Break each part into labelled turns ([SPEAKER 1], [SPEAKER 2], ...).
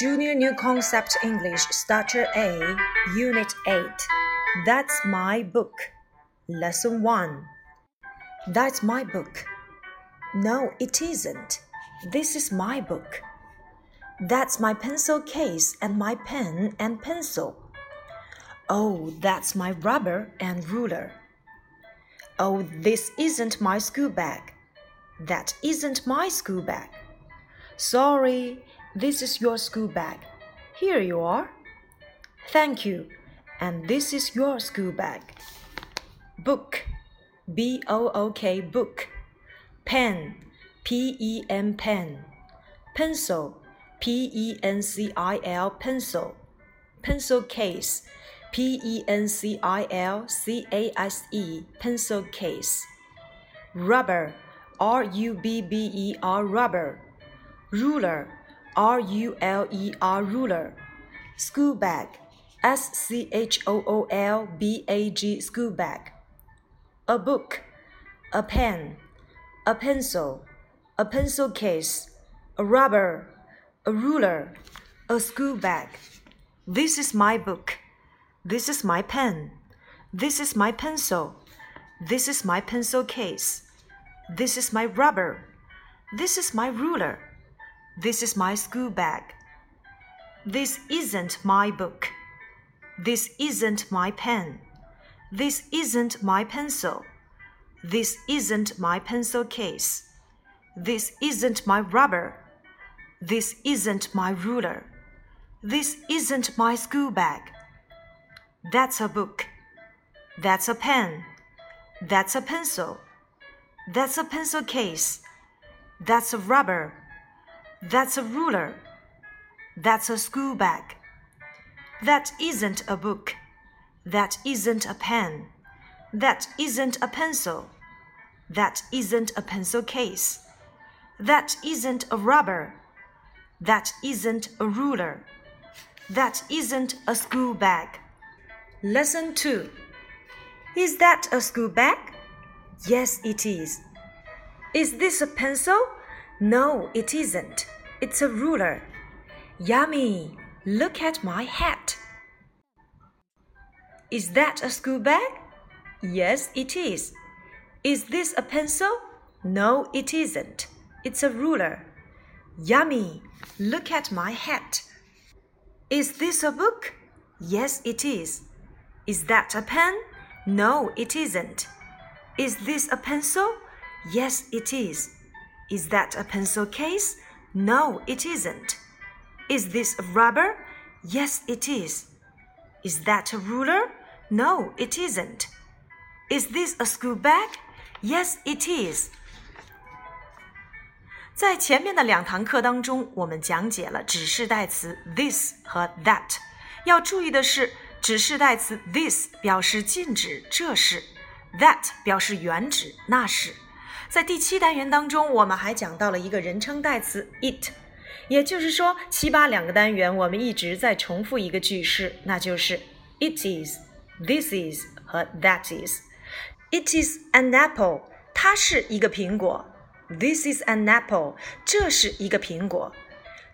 [SPEAKER 1] Junior New Concept English Starter A, Unit 8. That's my book. Lesson 1. That's my book. No, it isn't. This is my book. That's my pencil case and my pen and pencil. Oh, that's my rubber and ruler. Oh, this isn't my school bag. That isn't my school bag. Sorry, this is your school bag. Here you are. Thank you. And this is your school bag. Book. B O O K book. Pen. P E N pen. Pencil. P E N C I L pencil. Pencil case. P E N C I L C A S E pencil case. Rubber. R U B B E R rubber. Ruler R U L E R ruler. School bag S C H O O L B A G school bag. A book, a pen, a pencil, a pencil case, a rubber, a ruler, a school bag. This is my book. This is my pen. This is my pencil. This is my pencil case. This is my rubber. This is my ruler. This is my school bag. This isn't my book. This isn't my pen. This isn't my pencil. This isn't my pencil case. This isn't my rubber. This isn't my ruler. This isn't my school bag. That's a book. That's a pen. That's a pencil. That's a pencil case. That's a rubber. That's a ruler. That's a school bag. That isn't a book. That isn't a pen. That isn't a pencil. That isn't a pencil case. That isn't a rubber. That isn't a ruler. That isn't a school bag. Lesson 2. Is that a school bag? Yes, it is. Is this a pencil? No, it isn't. It's a ruler. Yummy! Look at my hat. Is that a school bag? Yes, it is. Is this a pencil? No, it isn't. It's a ruler. Yummy! Look at my hat. Is this a book? Yes, it is. Is that a pen? No, it isn't. Is this a pencil? Yes, it is. Is that a pencil case? No, it isn't. Is this rubber? Yes, it is. Is that a ruler? No, it isn't. Is this a school bag? Yes, it is. 在前面的两堂课当中，我们讲解了指示代词 this 和 that。要注意的是，指示代词 this 表示近指这是，that 表示远指那是。在第七单元当中，我们还讲到了一个人称代词 it，也就是说，七八两个单元我们一直在重复一个句式，那就是 it is、this is 和 that is。It is an apple，它是一个苹果。This is an apple，这是一个苹果。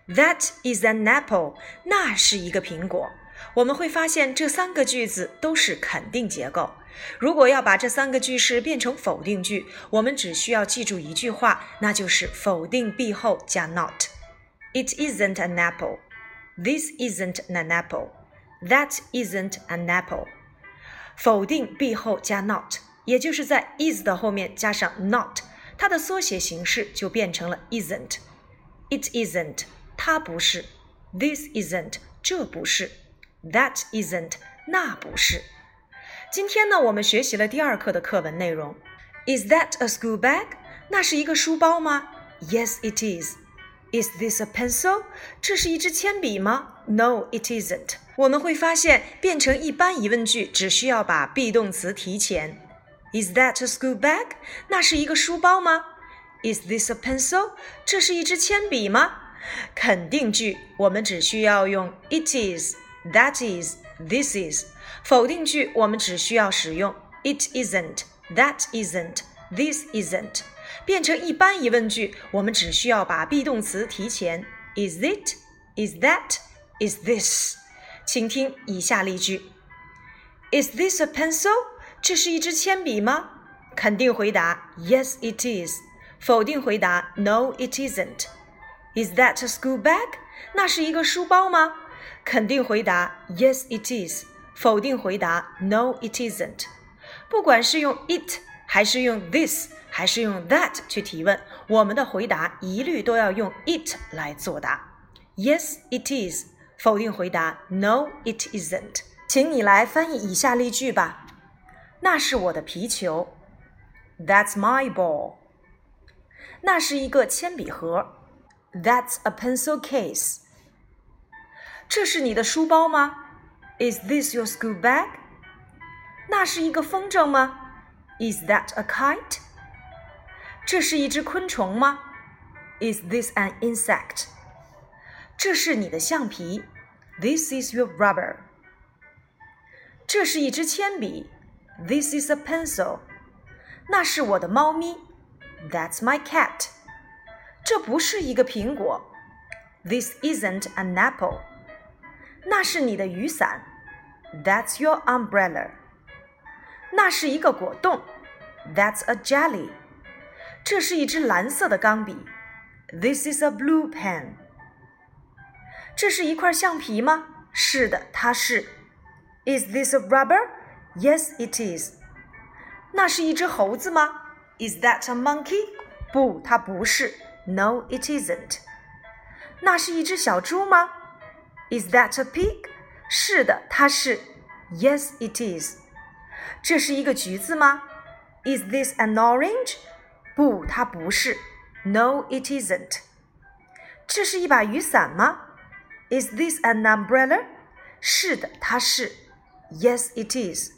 [SPEAKER 1] That is an apple，那是一个苹果。我们会发现这三个句子都是肯定结构。如果要把这三个句式变成否定句，我们只需要记住一句话，那就是否定 be 后加 not。It isn't an apple. This isn't an apple. That isn't an apple. 否定 be 后加 not，也就是在 is 的后面加上 not，它的缩写形式就变成了 isn't。It isn't，它不是。This isn't，这不是。That isn't，那不是。今天呢，我们学习了第二课的课文内容。Is that a school bag？那是一个书包吗？Yes, it is. Is this a pencil？这是一支铅笔吗？No, it isn't. 我们会发现，变成一般疑问句只需要把 be 动词提前。Is that a school bag？那是一个书包吗？Is this a pencil？这是一支铅笔吗？肯定句我们只需要用 it is, that is, this is。否定句我们只需要使用 it isn't, that isn't, this isn't。变成一般疑问句，我们只需要把 be 动词提前 is it, Is that? Is this? 请听以下例句：Is this a pencil？这是一支铅笔吗？肯定回答 Yes, it is。否定回答 No, it isn't。Is that a school bag？那是一个书包吗？ 肯定回答 Yes, it is。否定回答 No, it isn't。不管是用 it 还是用 this 还是用 that 去提问，我们的回答一律都要用 it 来作答。Yes, it is。否定回答 No, it isn't。请你来翻译以下例句吧。那是我的皮球。That's my ball。那是一个铅笔盒。That's a pencil case。 这是你的书包吗？Is this your school bag？那是一个风筝吗？Is that a kite？这是一只昆虫吗？Is this an insect？这是你的橡皮。This is your rubber。这是一支铅笔。This is a pencil。那是我的猫咪。That's my cat。这不是一个苹果。This isn't an apple。 那是你的雨伞。That's your umbrella。那是一个果冻。That's a jelly。这是一支蓝色的钢笔。This is a blue pen。这是一块橡皮吗？是的，它是。Is this a rubber? Yes, it is. 那是一只猴子吗？Is that a monkey? 不，它不是。No, it isn't. 那是一只小猪吗 ？Is that a pig? 是的，它是。Yes, it is. 这是一个橘子吗？Is this an orange? 不，它不是。No, it isn't. 这是一把雨伞吗？Is this an umbrella? 是的，它是。Yes, it is.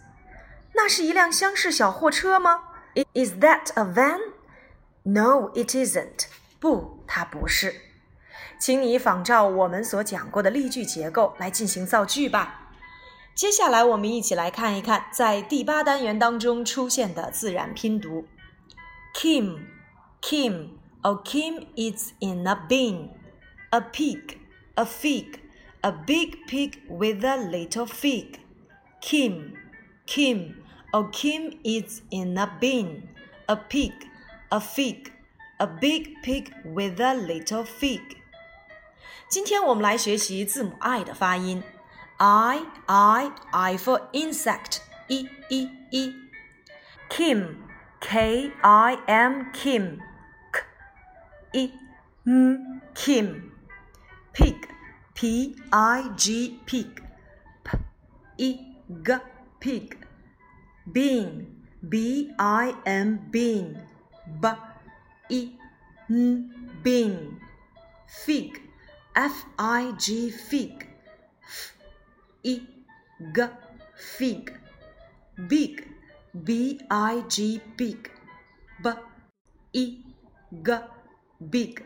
[SPEAKER 1] 那是一辆厢式小货车吗？Is that a van? No, it isn't. 不，它不是。 请你仿照我们所讲过的例句结构来进行造句吧。接下来，我们一起来看一看在第八单元当中出现的自然拼读。Kim, Kim, O Kim is in a bin. A pig, a fig, a big pig with a little fig. Kim, Kim, O Kim is in a bin. A pig, a fig, a big pig with a little fig. 今天我们来学习字母 i 的发音。I, I, I for insect. E, E, E. Kim. K I M Kim K I M Kim Pig P I G Pig P I G Pig Bean B I N Bean B I N Bean Fig f i g fig f i g fig big b i g big b i g big